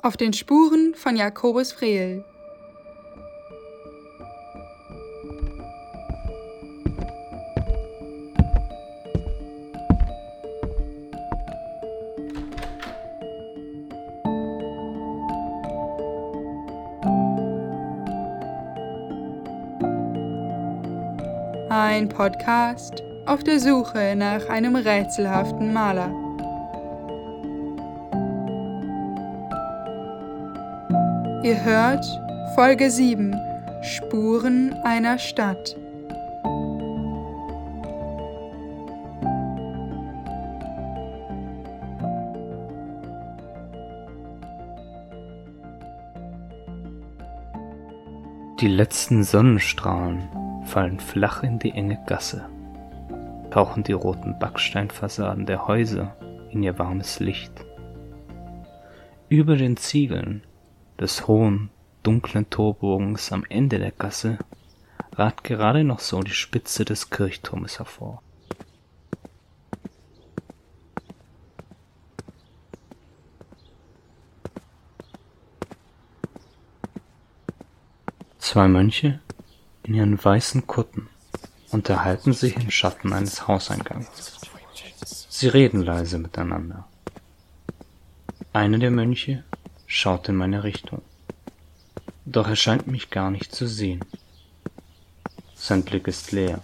Auf den Spuren von Jakobus Frehl. Ein Podcast auf der Suche nach einem rätselhaften Maler. Ihr hört Folge 7 Spuren einer Stadt. Die letzten Sonnenstrahlen fallen flach in die enge Gasse, tauchen die roten Backsteinfassaden der Häuser in ihr warmes Licht. Über den Ziegeln des hohen, dunklen Torbogens am Ende der Gasse ragt gerade noch so die Spitze des Kirchturmes hervor. Zwei Mönche in ihren weißen Kutten unterhalten sich im Schatten eines Hauseingangs. Sie reden leise miteinander. Einer der Mönche schaut in meine Richtung, doch er scheint mich gar nicht zu sehen. Sein Blick ist leer,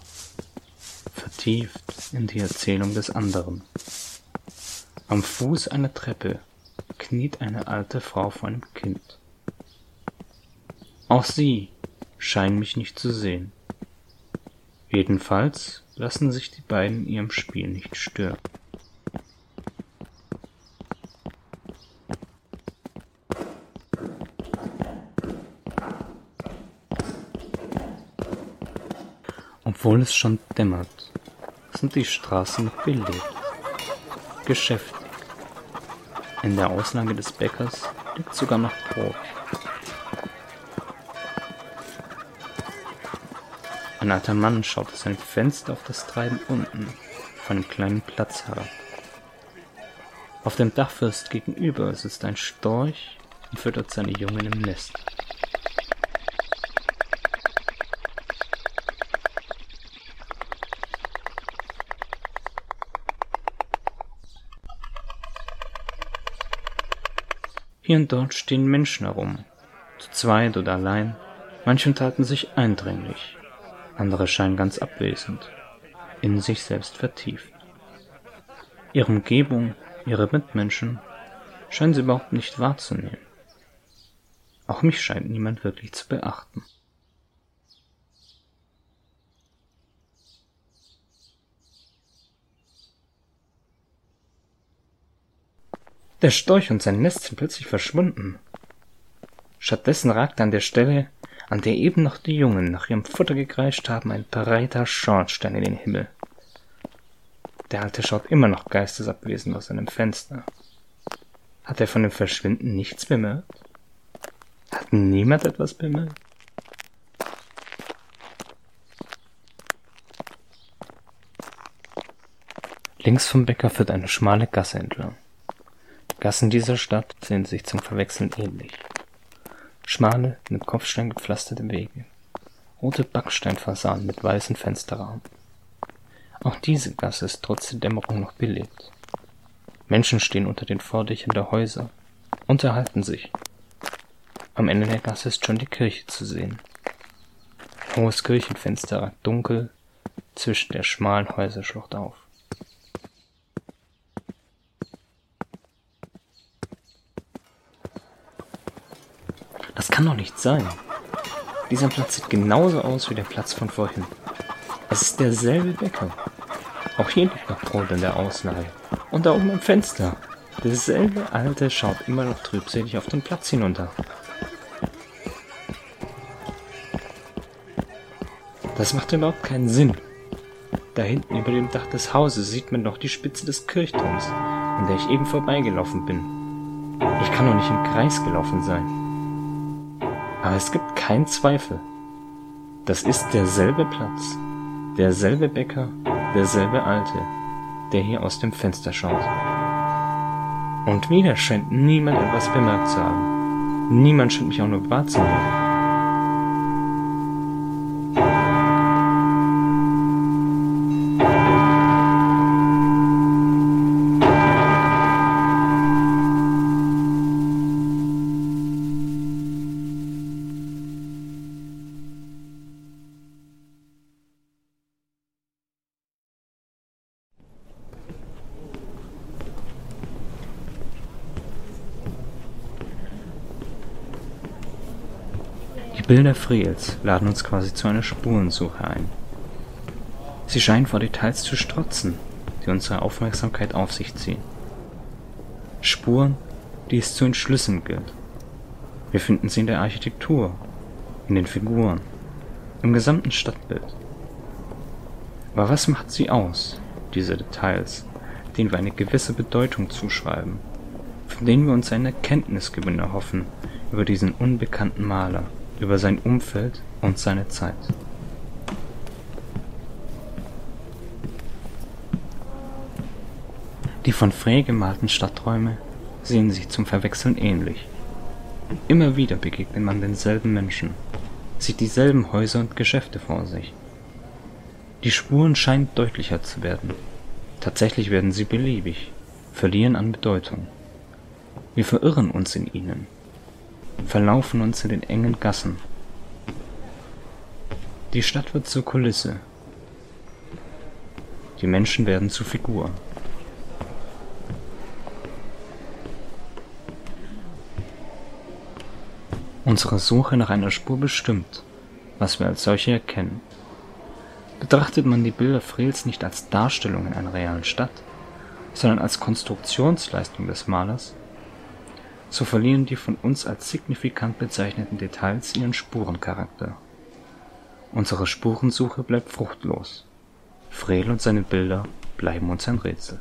vertieft in die Erzählung des anderen. Am Fuß einer Treppe kniet eine alte Frau vor einem Kind. Auch sie scheinen mich nicht zu sehen. Jedenfalls lassen sich die beiden ihrem Spiel nicht stören. Obwohl es schon dämmert, sind die Straßen noch belebt, geschäftig. In der Auslage des Bäckers liegt sogar noch Brot. Ein alter Mann schaut aus seinem Fenster auf das Treiben unten von einem kleinen Platz herab. Auf dem Dachfirst gegenüber sitzt ein Storch und füttert seine Jungen im Nest. Hier und dort stehen Menschen herum, zu zweit oder allein, manche unterhalten sich eindringlich, andere scheinen ganz abwesend, in sich selbst vertieft. Ihre Umgebung, ihre Mitmenschen scheinen sie überhaupt nicht wahrzunehmen. Auch mich scheint niemand wirklich zu beachten. Der Storch und sein Nest sind plötzlich verschwunden. Stattdessen ragt an der Stelle, an der eben noch die Jungen nach ihrem Futter gekreischt haben, ein breiter Schornstein in den Himmel. Der Alte schaut immer noch geistesabwesend aus seinem Fenster. Hat er von dem Verschwinden nichts bemerkt? Hat niemand etwas bemerkt? Links vom Bäcker führt eine schmale Gasse entlang. Gassen dieser Stadt sehen sich zum Verwechseln ähnlich. Schmale, mit Kopfstein gepflasterte Wege. Rote Backsteinfassaden mit weißen Fensterrahmen. Auch diese Gasse ist trotz der Dämmerung noch belebt. Menschen stehen unter den Vordächern der Häuser, unterhalten sich. Am Ende der Gasse ist schon die Kirche zu sehen. Hohes Kirchenfenster ragt dunkel zwischen der schmalen Häuserschlucht auf. Das kann doch nicht sein. Dieser Platz sieht genauso aus wie der Platz von vorhin. Es ist derselbe Bäcker. Auch hier liegt noch Brot in der Auslage. Und da oben im Fenster. Derselbe Alte schaut immer noch trübselig auf den Platz hinunter. Das macht überhaupt keinen Sinn. Da hinten über dem Dach des Hauses sieht man doch die Spitze des Kirchturms, an der ich eben vorbeigelaufen bin. Ich kann doch nicht im Kreis gelaufen sein. Aber es gibt keinen Zweifel. Das ist derselbe Platz, derselbe Bäcker, derselbe Alte, der hier aus dem Fenster schaut. Und wieder scheint niemand etwas bemerkt zu haben. Niemand scheint mich auch nur wahrzunehmen. Bilder Friels laden uns quasi zu einer Spurensuche ein. Sie scheinen vor Details zu strotzen, die unsere Aufmerksamkeit auf sich ziehen. Spuren, die es zu entschlüsseln gilt. Wir finden sie in der Architektur, in den Figuren, im gesamten Stadtbild. Aber was macht sie aus, diese Details, denen wir eine gewisse Bedeutung zuschreiben, von denen wir uns eine Erkenntnisgewinn erhoffen über diesen unbekannten Maler? Über sein Umfeld und seine Zeit. Die von Frey gemalten Stadträume sehen sich zum Verwechseln ähnlich. Immer wieder begegnet man denselben Menschen, sieht dieselben Häuser und Geschäfte vor sich. Die Spuren scheinen deutlicher zu werden. Tatsächlich werden sie beliebig, verlieren an Bedeutung. Wir verirren uns in ihnen, verlaufen uns in den engen Gassen. Die Stadt wird zur Kulisse. Die Menschen werden zu Figuren. Unsere Suche nach einer Spur bestimmt, was wir als solche erkennen. Betrachtet man die Bilder Frehls nicht als Darstellungen einer realen Stadt, sondern als Konstruktionsleistung des Malers, so verlieren die von uns als signifikant bezeichneten Details ihren Spurencharakter. Unsere Spurensuche bleibt fruchtlos. Frehl und seine Bilder bleiben uns ein Rätsel.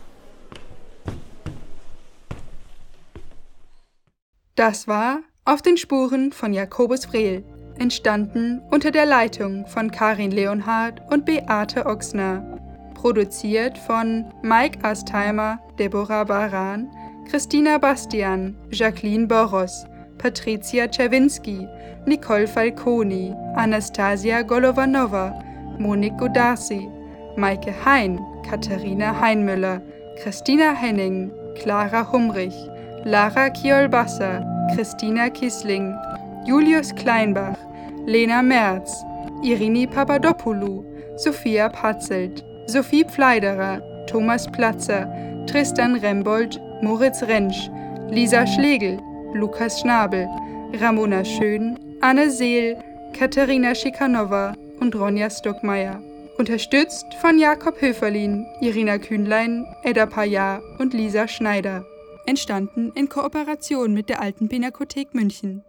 Das war Auf den Spuren von Jakobus Frehl, entstanden unter der Leitung von Karin Leonhardt und Beate Ochsner. Produziert von Mike Astheimer, Deborah Baran, Christina Bastian, Jacqueline Boros, Patricia Czerwinski, Nicole Falconi, Anastasia Golovanova, Monique Godarsi, Maike Hein, Katharina Heinmüller, Christina Henning, Clara Humrich, Lara Kiolbasser, Christina Kissling, Julius Kleinbach, Lena Merz, Irini Papadopoulou, Sophia Patzelt, Sophie Pfleiderer, Thomas Platzer, Tristan Rembold Moritz Rentsch, Lisa Schlegel, Lukas Schnabel, Ramona Schön, Anne Seel, Katharina Schikanova und Ronja Stockmeier. Unterstützt von Jakob Höferlin, Irina Kühnlein, Edda Pajar und Lisa Schneider. Entstanden in Kooperation mit der Alten Pinakothek München.